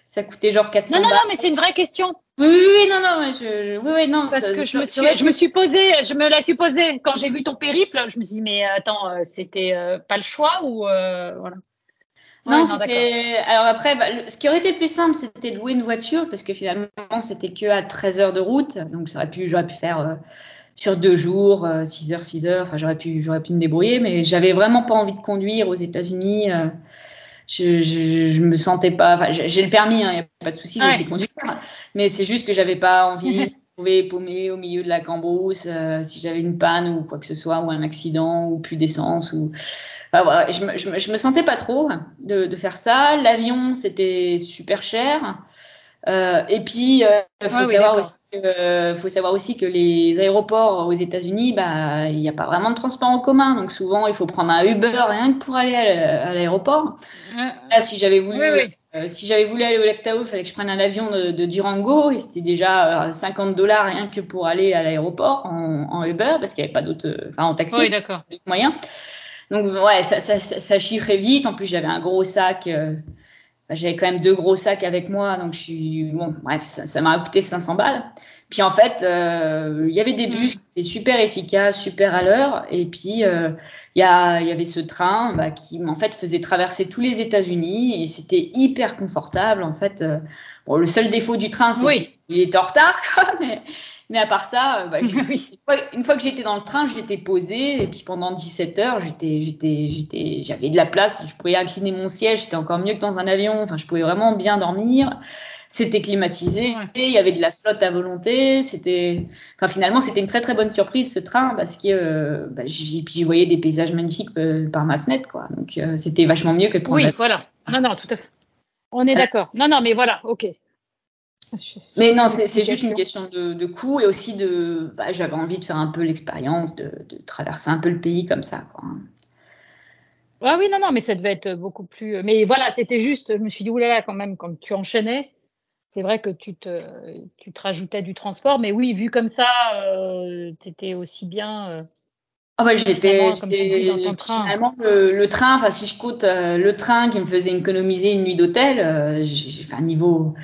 Ça coûtait genre 400 Non, non, non, mais c'est une vraie question. Oui, oui, oui, non, non, je, oui, oui, non. Parce que je me suis, je me suis posé, je me l'ai supposé quand j'ai vu ton périple. Je me suis dit, mais attends, euh, c'était euh, pas le choix ou euh, voilà. Non, c'était. Alors après, bah, ce qui aurait été le plus simple, c'était de louer une voiture parce que finalement, c'était que à 13 heures de route, donc j'aurais pu, j'aurais pu faire sur deux jours, 6 euh, heures, 6 heures. Enfin, j'aurais pu, j'aurais pu me débrouiller, mais j'avais vraiment pas envie de conduire aux États-Unis. Euh, je, je, je, me sentais pas. Enfin, j'ai le permis, il hein, n'y a pas de souci, je sais conduire. Mais c'est juste que j'avais pas envie de me trouver paumé au milieu de la cambrousse euh, si j'avais une panne ou quoi que ce soit, ou un accident, ou plus d'essence. Ou... Enfin, voilà, je, me, je, me, je me sentais pas trop de, de faire ça. L'avion, c'était super cher. Euh, et puis, euh, faut, savoir aussi que, faut savoir aussi que les aéroports aux États-Unis, bah, il n'y a pas vraiment de transport en commun. Donc souvent, il faut prendre un Uber rien que pour aller à l'aéroport. Là, si j'avais voulu, euh, si j'avais voulu aller au Lac Tahoe, il fallait que je prenne un avion de, de Durango et c'était déjà 50 dollars rien que pour aller à l'aéroport en, en, Uber parce qu'il n'y avait pas d'autres, enfin en taxi, oui, moyens. Donc ouais, ça, ça, ça, chiffrait vite. En plus, j'avais un gros sac. Euh, j'avais quand même deux gros sacs avec moi, donc je suis bon, bref, ça m'a coûté 500 balles. Puis en fait, euh, il y avait des mm. bus qui étaient super efficaces, super à l'heure, et puis euh, il y, a, y avait ce train bah, qui en fait faisait traverser tous les États-Unis et c'était hyper confortable. En fait, euh, bon, le seul défaut du train, c'est oui. qu'il était en retard, quoi, mais, mais à part ça, bah, une, fois, une, fois, que j'étais dans le train, j'étais posée et puis pendant 17 heures, j'étais, j'étais, j'étais, j'avais de la place, je pouvais incliner mon siège, c'était encore mieux que dans un avion. Enfin, je pouvais vraiment bien dormir c'était climatisé, il y avait de la flotte à volonté, c'était, enfin finalement c'était une très très bonne surprise ce train parce que euh, bah, j'y voyais des paysages magnifiques euh, par ma fenêtre quoi, donc euh, c'était vachement mieux que de prendre. Oui, voilà. Non non, tout à fait. On est d'accord. Non non, mais voilà, ok. Mais non, c'est juste une question de, de coût et aussi de, bah, j'avais envie de faire un peu l'expérience de, de, traverser un peu le pays comme ça quoi. Ah oui, non, non, mais ça devait être beaucoup plus. Mais voilà, c'était juste, je me suis dit, oulala, quand même, quand tu enchaînais, c'est vrai que tu te, tu te rajoutais du transport, mais oui, vu comme ça, euh, tu étais aussi bien. Euh, ah ouais, j'étais finalement le, le, train. Enfin, si je coûte euh, le train qui me faisait économiser une nuit d'hôtel, euh, enfin niveau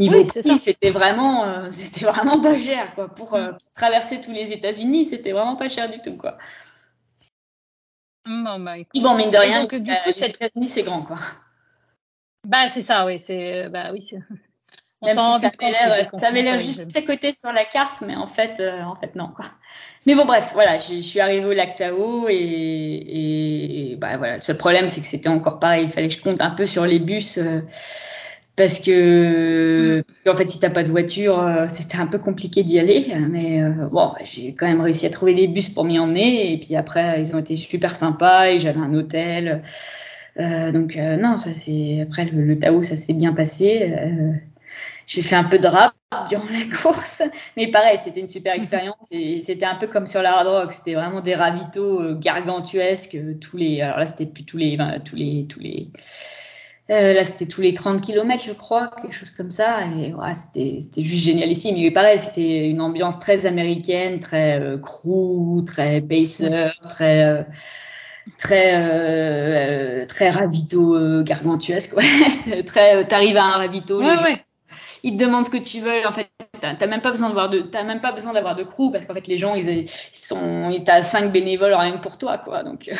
niveau prix, c'était vraiment euh, c'était vraiment pas cher quoi. Pour, mm. traverser tous les États-Unis, c'était vraiment pas cher du tout quoi. Bon, bah, bon mine de rien, donc, du coup, les États-Unis c'est grand quoi. Bah c'est ça, oui, c'est bah oui. Même si ça avait l'air juste à côté sur la carte, mais en fait, euh, en fait non quoi. Mais bon bref, voilà, je suis arrivée au lac Tao et, et bah voilà, ce problème c'est que c'était encore pareil, il fallait que je compte un peu sur les bus euh, parce que mm. en fait si t'as pas de voiture, euh, c'était un peu compliqué d'y aller, mais bon, j'ai quand même réussi à trouver des bus pour m'y emmener et puis après ils ont été super sympas et j'avais un hôtel. donc non, ça c'est après le, le Tao ça s'est bien passé. J'ai fait un peu de rap durant la course, mais pareil, c'était une super expérience et c'était un peu comme sur la hard rock, c'était vraiment des ravitaux euh, gargantuesques euh, tous les alors là c'était plus tous les tous les tous les euh, là c'était tous les 30 km je crois, quelque chose comme ça et ouais, c'était juste génial ici, mais pareil, c'était une ambiance très américaine, très euh, crew, très baser, très très euh, très ravito gargantuesque ouais très t'arrives à un ravito ouais, ouais ils te demandent ce que tu veux. En fait, t'as même pas besoin de voir de, t'as même pas besoin d'avoir de crew parce qu'en fait les gens ils, ils sont, t'as cinq bénévoles rien que pour toi quoi. Donc euh,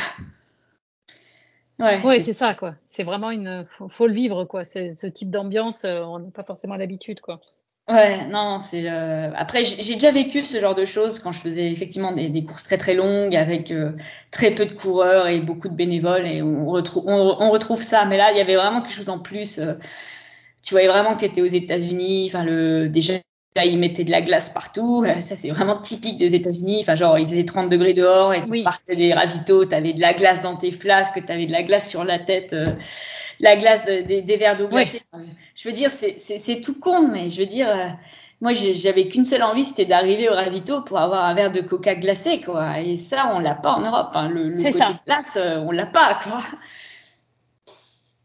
ouais. Ouais, c'est ça quoi. C'est vraiment une, faut, faut le vivre quoi. C'est ce type d'ambiance, euh, on n'a pas forcément l'habitude quoi. Ouais, non, c'est euh... après j'ai déjà vécu ce genre de choses quand je faisais effectivement des, des courses très très longues avec euh, très peu de coureurs et beaucoup de bénévoles et on retrouve on, on, retrouve ça. Mais là, il y avait vraiment quelque chose en plus. Euh, tu voyais vraiment que tu étais aux États-Unis. Enfin, le, déjà, ils mettaient de la glace partout. Euh, ça, c'est vraiment typique des États-Unis. Enfin, genre, il faisait 30 degrés dehors et tu partais des ravitaux, tu avais de la glace dans tes flasques, tu avais de la glace sur la tête, euh, la glace des verres d'eau glacée. je veux dire, c'est tout con, mais je veux dire, euh, moi, j'avais qu'une seule envie, c'était d'arriver au ravito pour avoir un verre de coca glacé, quoi. Et ça, on l'a pas en Europe. Le, le côté ça. glace, on l'a pas, quoi.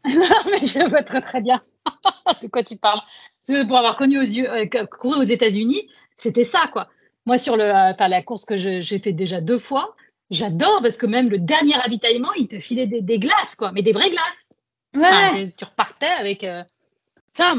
non, mais je vois très très bien. de quoi tu parles Pour avoir connu aux yeux, euh, couru aux États-Unis, c'était ça, quoi. Moi, sur le, euh, la course que j'ai fait déjà deux fois, j'adore parce que même le dernier ravitaillement, il te filait des, des glaces, quoi, mais des vraies glaces. Ouais. tu repartais avec euh, ça.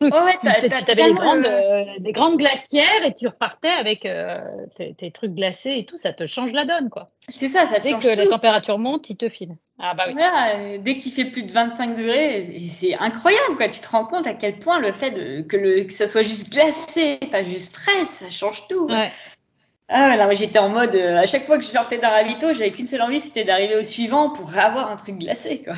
Ouais, tu avais des grandes, euh, des grandes glacières et tu repartais avec euh, tes, tes, trucs glacés et tout, ça te change la donne, quoi. C'est ça, ça Dès change que la température monte, il te file. Ah bah oui. Voilà, dès qu'il fait plus de 25 degrés, c'est incroyable, quoi. Tu te rends compte à quel point le fait de, que, le, que ça soit juste glacé, pas juste frais, ça change tout. Ouais. Ah là, j'étais en mode, euh, à chaque fois que je sortais d'un ravito, j'avais qu'une seule envie, c'était d'arriver au suivant pour avoir un truc glacé, quoi.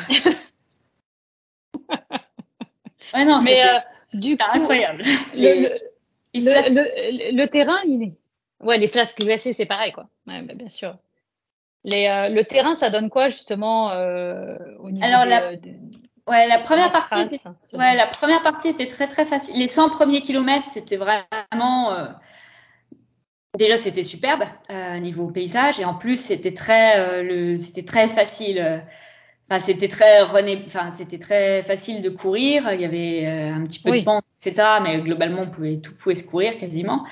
ouais, non, mais du coup, incroyable. Le, le, le, terrain, il est. Ouais, les flasques glacées, c'est pareil, quoi. Ouais, bah, bien sûr. Les, euh, le terrain, ça donne quoi justement euh, au niveau Alors, la, ouais, la première partie, était, ouais, la première partie était très très facile. Les 100 premiers kilomètres, c'était vraiment. Euh, déjà, c'était superbe euh, niveau paysage et en plus, c'était très, euh, le, c'était très facile c'était très rené... enfin, c'était très facile de courir. Il y avait euh, un petit peu de pente, etc. Mais globalement, on pouvait tout pouvait se courir quasiment.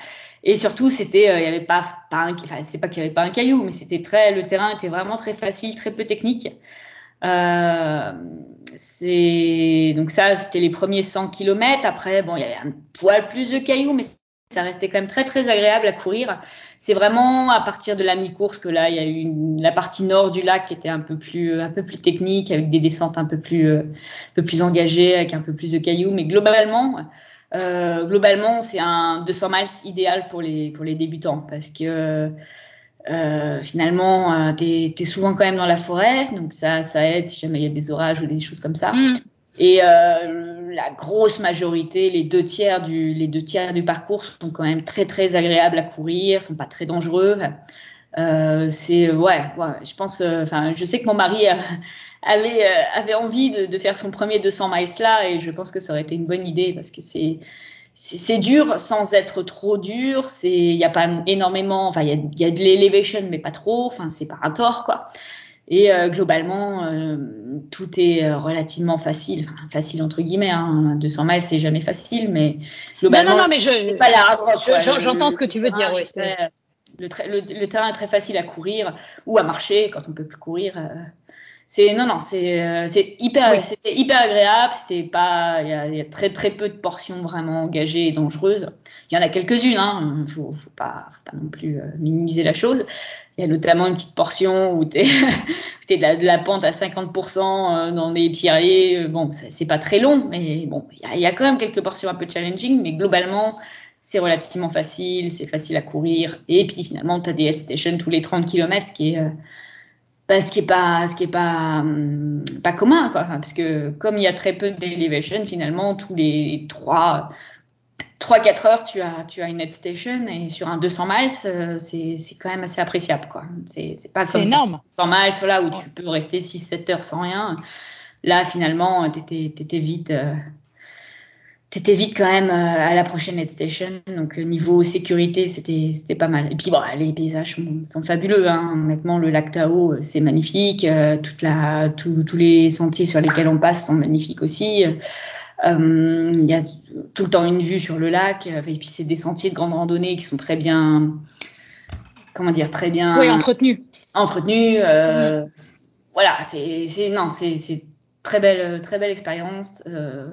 Et surtout, c'était, euh, il y avait pas, pas un... enfin, c'est pas qu'il y avait pas un caillou, mais c'était très, le terrain était vraiment très facile, très peu technique. Euh, c'est donc ça, c'était les premiers 100 km. Après, bon, il y avait un poil plus de cailloux, mais ça restait quand même très très agréable à courir. C'est vraiment à partir de la mi-course que là, il y a eu la partie nord du lac qui était un peu plus un peu plus technique, avec des descentes un peu plus un peu plus engagées, avec un peu plus de cailloux. Mais globalement, euh, globalement, c'est un 200 miles idéal pour les pour les débutants parce que euh, finalement, euh, tu es, souvent quand même dans la forêt, donc ça, ça aide si jamais il y a des orages ou des choses comme ça. Mm. Et euh, la grosse majorité, les deux tiers du, parcours sont quand même très très agréables à courir, sont pas très dangereux. Euh, c'est ouais, je pense. Euh, enfin, je sais que mon mari avait envie de, faire son premier 200 miles là, et je pense que ça aurait été une bonne idée parce que c'est dur sans être trop dur. C'est, il y a pas énormément, enfin, il y a, y a, de l'elevation, mais pas trop. Enfin, c'est pas un tort, quoi. Et euh, globalement, euh, tout est euh, relativement facile, enfin, facile entre guillemets. Hein. 200 miles, c'est jamais facile, mais globalement, non, non, non, mais je, c'est pas la J'entends ce que tu veux dire. Oui, le, le, le, terrain est très facile à courir ou à marcher quand on peut plus courir c'est non non c'est euh, c'est hyper c'était hyper agréable c'était pas il y, a, y, a, très très peu de portions vraiment engagées et dangereuses. Il y en a quelques-unes hein faut faut pas faut pas non plus euh, minimiser la chose. Il y a notamment une petite portion où t'es es de, la, de la pente à 50% euh, dans les pierriers bon c'est pas très long mais bon il y a, y a quand même quelques portions un peu challenging mais globalement c'est relativement facile, c'est facile à courir. Et puis finalement, tu as des head stations tous les 30 km, ce qui est, bah, ce qui est pas ce qui est pas hum, pas commun quoi. Enfin, parce que comme il y a très peu d'elevation finalement tous les 3 3 4 heures tu as tu as une net station et sur un 200 miles euh, c'est c'est quand même assez appréciable quoi. C'est c'est pas comme énorme. 100 miles là où tu peux rester 6 7 heures sans rien. Là finalement t'étais t'étais vite euh, t'étais vite quand même euh, à la prochaine net station. Donc euh, niveau sécurité, c'était c'était pas mal. Et puis bon, les paysages sont, fabuleux. Hein. Honnêtement, le lac Tao, euh, c'est magnifique. toute la tous les sentiers sur lesquels on passe sont magnifiques aussi. Il y a tout le temps une vue sur le lac. Et puis c'est des sentiers de grande randonnée qui sont très bien, comment dire, très bien. Oui, entretenus. Entretenus. Euh. Voilà, c'est non, c'est c'est très belle très belle expérience. Euh,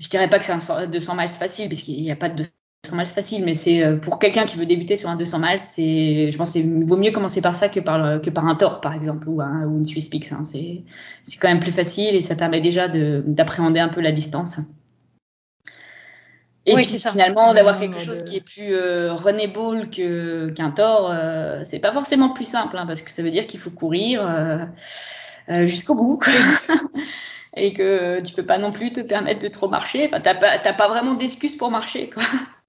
je dirais pas que c'est un 200 miles facile, parce qu'il n'y a pas de 200 miles facile, mais c'est euh, pour quelqu'un qui veut débuter sur un 200 miles, c'est, je pense, qu'il vaut mieux commencer par ça que par que par un Thor, par exemple, ou, un, ou une Swiss Peaks. Hein. C'est, c'est quand même plus facile et ça permet déjà de, d'appréhender un peu la distance. Et puis finalement, d'avoir quelque chose qui est plus euh, runnable que, qu'un Thor, euh, c'est pas forcément plus simple, hein, parce que ça veut dire qu'il faut courir euh, euh jusqu'au bout. Et que tu peux pas non plus te permettre de trop marcher. Enfin, t'as pas, pas vraiment d'excuses pour marcher, quoi.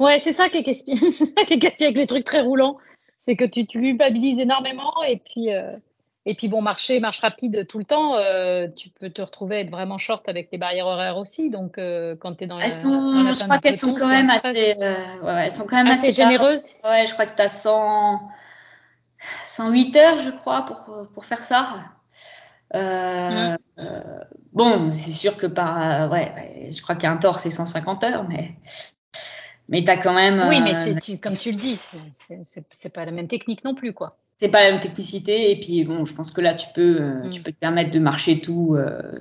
Ouais, c'est ça qui est casse avec les trucs très roulants. C'est que tu, tu culpabilises énormément et puis, euh, et puis bon, marcher, marche rapide tout le temps, euh, tu peux te retrouver être vraiment short avec les barrières horaires aussi. Donc, euh, quand tu es dans elles sont, je crois qu'elles sont quand même assez, ouais, elles sont quand même assez, généreuses. Ouais, je crois que tu as 100, 108 heures, je crois, pour, pour faire ça. Euh, euh, bon, c'est sûr que par, ouais, je crois qu'un tort c'est 150 heures, mais mais t'as quand même. Oui, mais euh, comme tu le dis, c'est pas la même technique non plus, quoi. C'est pas la même technicité, et puis bon, je pense que là tu peux, mm. tu peux te permettre de marcher tout.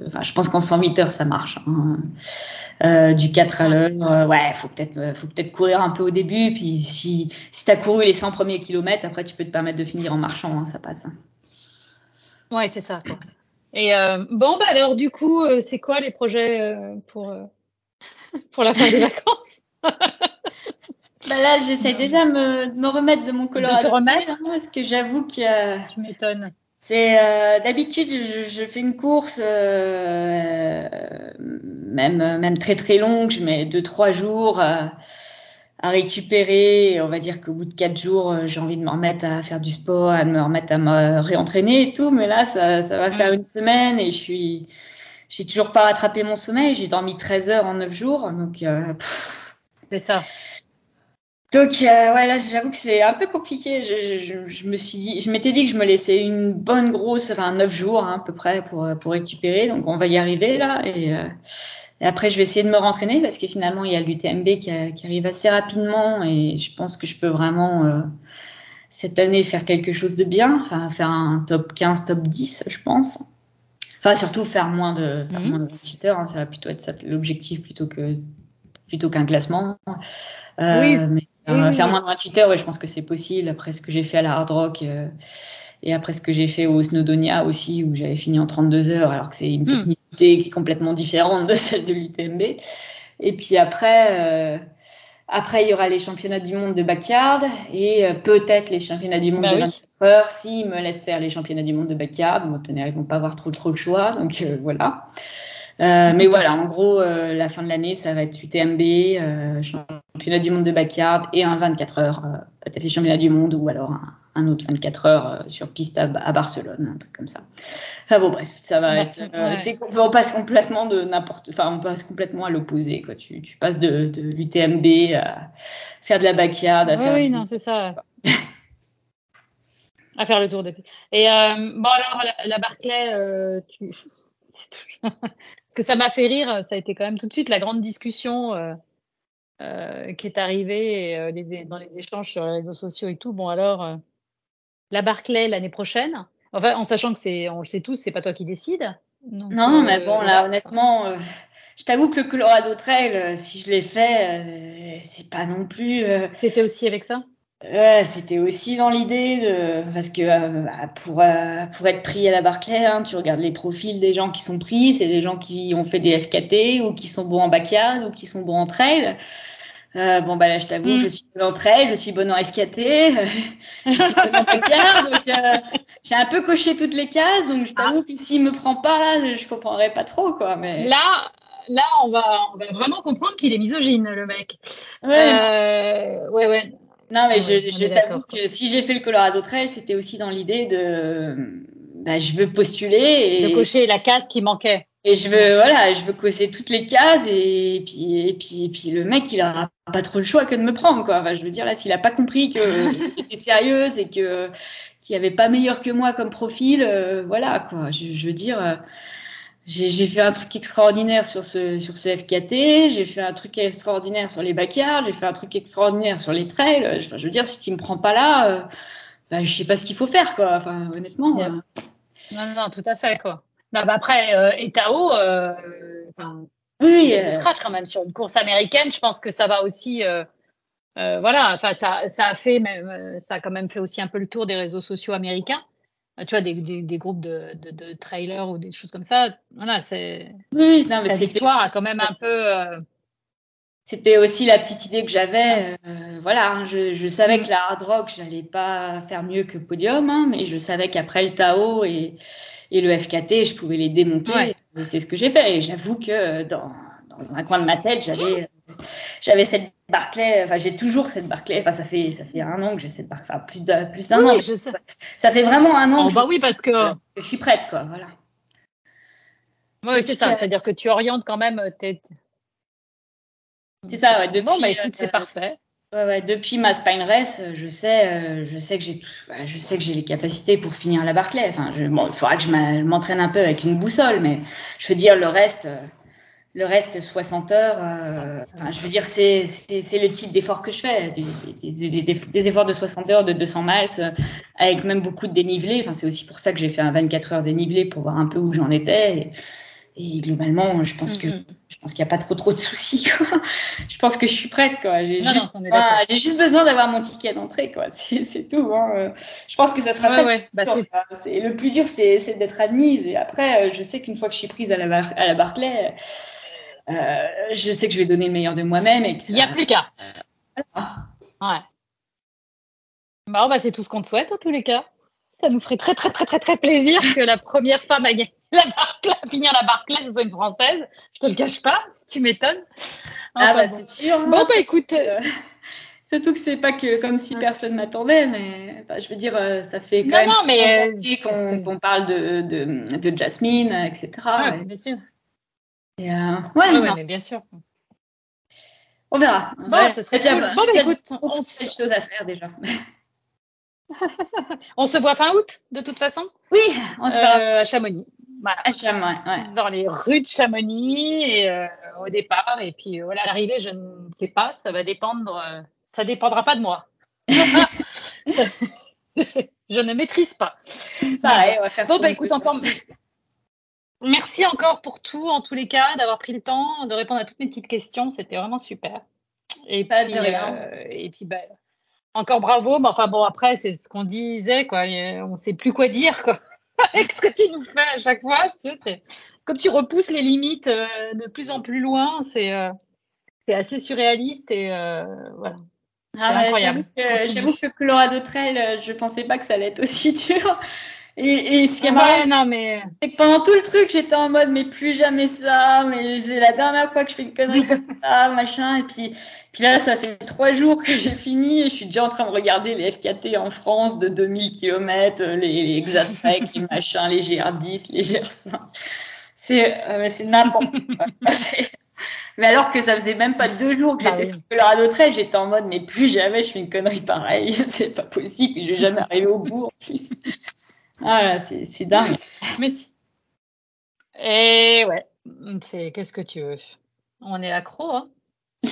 enfin, je pense qu'en 108 heures ça marche. Hein. du 4 à l'heure, ouais, faut peut-être, faut peut-être courir un peu au début, puis si si t'as couru les 100 premiers kilomètres, après tu peux te permettre de finir en marchant, hein, ça passe. Ouais, c'est ça. Quoi. Et euh, bon, bah alors du coup, euh, c'est quoi les projets euh, pour pour la fin des vacances? Bah là, j'essaie déjà de me, de me, remettre de mon Colorado. De te remettre hein, Parce que j'avoue que. Je m'étonne. C'est d'habitude, je, je, fais une course même même très très longue. Je mets deux trois jours à récupérer. On va dire qu'au bout de quatre jours, euh, j'ai envie de me remettre à faire du sport, à me remettre à me réentraîner et tout. Mais là, ça, ça va faire mm. une semaine et je suis, j'ai toujours pas rattrapé mon sommeil. J'ai dormi 13 heures en 9 jours, donc. Euh, c'est ça. Donc euh, ouais là j'avoue que c'est un peu compliqué. Je, je, je me suis dit, je m'étais dit que je me laissais une bonne grosse, enfin 9 jours hein, à peu près pour pour récupérer. Donc on va y arriver là et euh, et après, je vais essayer de me rentraîner parce que finalement, il y a l'UTMB qui, qui, arrive assez rapidement et je pense que je peux vraiment. Euh, cette année faire quelque chose de bien, enfin faire un top 15, top 10, je pense. Enfin, surtout faire moins de, faire Mhm. moins de 28 heures, hein, ça va plutôt être l'objectif plutôt que plutôt qu'un classement. Euh, Oui. mais Oui, euh, oui, faire moins de 28 heures, ouais, je pense que c'est possible après ce que j'ai fait à la Hard Rock et après ce que j'ai fait au Snowdonia aussi, où j'avais fini en 32 heures, alors que c'est une Hmm. technicité qui est complètement différente de celle de l'UTMB. Et puis après, euh, après il y aura les championnats du monde de backyard et euh, peut-être les championnats du monde Bah de oui. 24 heures s'ils me laissent faire les championnats du monde de backyard. Bon, tenez, ils vont pas avoir trop trop le choix, donc euh, voilà. Euh, mais voilà, en gros, la fin de l'année, ça va être UTMB, championnat du monde de backyard et un 24 heures, peut-être les championnats du monde ou alors un, un autre 24 heures euh, sur piste à, à Barcelone, un truc comme ça. Enfin bon, bref, ça va être. Euh, ouais. on passe complètement de n'importe. Enfin, on passe complètement à l'opposé, quoi. Tu, tu passes de, de l'UTMB à faire de la backyard, à Oui, faire. oui, non, c'est ça. à faire le tour des. Et euh, bon, alors, la, la Barclay, euh, tu... parce que ça m'a fait rire, ça a été quand même tout de suite la grande discussion euh, qui est arrivée les, dans les échanges sur les réseaux sociaux et tout. Bon, alors, la Barclay l'année prochaine, enfin, en sachant que c'est, on le sait tous, c'est pas toi qui décides. Donc, Non, euh, mais bon, là, honnêtement, euh, je t'avoue que le Colorado Trail, euh, si je l'ai fait, euh, c'est pas non plus. euh, T'étais aussi avec ça? c'était aussi dans l'idée de parce que euh, bah, pour euh, pour être pris à la Barclay, hein, tu regardes les profils des gens qui sont pris, c'est des gens qui ont fait des FKT ou qui sont bons en backyard ou qui sont bons en trail. Euh, bon bah là, je t'avoue, Mm. je suis bonne en trail, je suis bonne en FKT, euh, je suis bonne en donc euh, j'ai un peu coché toutes les cases, donc je t'avoue que s'il me prend pas je comprendrais pas trop quoi. Mais Là, là, on va, on va vraiment comprendre qu'il est misogyne, le mec. ouais, Euh, ouais, ouais. Non, mais ouais, je, je t'avoue que si j'ai fait le Colorado Trail, c'était aussi dans l'idée de, bah, je veux postuler De et, cocher la case qui manquait. Et je veux, voilà, je veux cocher toutes les cases et, puis, et puis, et puis le mec, il aura pas trop le choix que de me prendre, quoi. Enfin, je veux dire, là, s'il a pas compris que j'étais sérieuse et que, qu'il y avait pas meilleur que moi comme profil, euh, voilà, quoi. Je, je veux dire, euh, j'ai j'ai fait un truc extraordinaire sur ce, sur ce FKT, j'ai fait un truc extraordinaire sur les backyards, j'ai fait un truc extraordinaire sur les trails. Euh, Je, veux dire, si tu me prends pas là, euh, bah, je sais pas ce qu'il faut faire, quoi. Enfin, honnêtement. Euh, Non, non, tout à fait, quoi. Non, bah après, euh, Etao, euh, enfin, oui, euh, scratch quand même sur une course américaine. Je pense que ça va aussi, euh, euh, voilà, enfin, ça, ça a fait, même, euh, ça a quand même fait aussi un peu le tour des réseaux sociaux américains. Euh, Tu vois, des, des, des groupes de, de, de trailers ou des choses comme ça. Voilà, c'est, oui, non, mais c'était victoire a quand même un peu, euh, C'était aussi la petite idée que j'avais. euh, voilà, hein, je, je savais Mm. que la hard rock, j'allais pas faire mieux que podium, hein, mais je savais qu'après le Tao et, et le FKT, je pouvais les démonter. Ouais. Et c'est ce que j'ai fait. Et j'avoue que dans, dans un coin de ma tête, j'avais, j'avais cette Barclay. Enfin, j'ai toujours cette Barclay. Enfin, ça fait, ça fait un an que j'ai cette Barclay. Enfin, plus d'un, plus d'un oui, an. oui, je sais. Ça fait vraiment un an Oh, que, bah je, oui, parce que, que je suis prête, quoi. Voilà. oui, c'est ça. C'est-à-dire que tu orientes quand même tes, C'est ça, ouais. Depuis, Bon, bah écoute, c'est euh, parfait. Ouais, ouais, depuis ma spine race, je sais, euh, je sais que j'ai, bah, je sais que j'ai les capacités pour finir la Barclay. Enfin, je, bon, il faudra que je m'entraîne un peu avec une boussole, mais je veux dire le reste, euh, le reste 60 heures. euh, je veux dire c'est, c'est, le type d'effort que je fais, des, des, des, des, efforts de 60 heures, de 200 miles, avec même beaucoup de dénivelé. Enfin, c'est aussi pour ça que j'ai fait un 24 heures dénivelé pour voir un peu où j'en étais. Et globalement, je pense que Mm, mm. je pense qu'il n'y a pas trop trop de soucis. Quoi. Je pense que je suis prête. J'ai, juste, juste besoin d'avoir mon ticket d'entrée. Quoi. C'est, tout. Hein. Je pense que ça sera Ouais, ça. ouais. Bah, le, plus c'est- dur. C'est- le plus dur, c'est, c'est d'être admise. Et après, euh, je sais qu'une fois que je suis prise à la, Bar- à la Barclay, euh, je sais que je vais donner le meilleur de moi-même. Il n'y a plus qu'à. Voilà. Ouais. Bon, bah, c'est tout ce qu'on te souhaite, en tous les cas. Ça nous ferait très, très, très, très, très plaisir que la première femme gagner la Barclay, finir la Barclay, ce soit une Française. Je te le cache pas, si tu m'étonnes. Ah bah bon. c'est sûr. hein. Bon, bah, C'est- écoute, euh, Surtout que c'est pas que comme si personne m'attendait, mais bah, je veux dire, euh, ça fait quand Non, même non, mais, 15 euh, qu'on c'est- parle de, de, de Jasmine, etc. ouais, Et- bien sûr. et, euh, ouais, Ouais, ouais, non, mais bien sûr. on verra. Bon, Ouais, ce serait j'ai cool. déjà- Bon, bah, déjà écoute, on se, choses à faire déjà. on se voit fin août, de toute façon, Oui, on se verra. euh, à Chamonix. Voilà. à ouais, ouais. Dans les rues de Chamonix et, euh, au départ. Et puis, euh, voilà, à l'arrivée, je ne sais pas. Ça va dépendre. euh, ça dépendra pas de moi. Je ne maîtrise pas. Pareil, on va faire Bon, bah écoute, encore. Merci encore pour tout, en tous les cas, d'avoir pris le temps de répondre à toutes mes petites questions. C'était vraiment super. Et Pas puis, de rien. euh, et puis bah, encore bravo. Mais enfin bon, après, c'est ce qu'on disait, quoi. On sait plus quoi dire, quoi. Avec ce que tu nous fais à chaque fois, comme tu repousses les limites euh, de plus en plus loin, c'est euh, assez surréaliste et euh, voilà. Ah. J'avoue que, que Colorado Trail, je pensais pas que ça allait être aussi dur. Et, et ce qui est marrant, Ouais, non, mais c'est que pendant tout le truc, j'étais en mode, mais plus jamais ça, mais c'est la dernière fois que je fais une connerie comme ça, machin. Et puis, puis là, ça fait trois jours que j'ai fini et je suis déjà en train de regarder les FKT en France de 2000 km, les, les Exatrek, les machins, les GR10, les GR5. C'est, euh, c'est n'importe quoi. Mais alors que ça faisait même pas deux jours que Bah j'étais oui. sur Colorado Trail, j'étais en mode, mais plus jamais je fais une connerie pareille. C'est pas possible, je vais jamais arriver au bout en plus. Ah c'est, dingue. Mais si. Et ouais, c'est qu'est-ce que tu veux? On est accro, hein.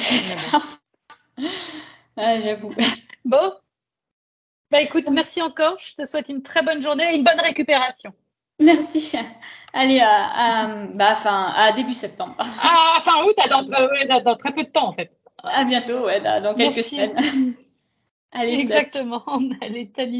Ah, j'avoue. Bon. Bah écoute, merci encore. Je te souhaite une très bonne journée et une bonne récupération. Merci. Allez, à, à, bah, enfin, à début septembre. Ah, fin août, dans, ouais, dans, dans très peu de temps en fait. À bientôt, ouais, dans quelques Merci. semaines. Allez. Exactement. Allez, salut.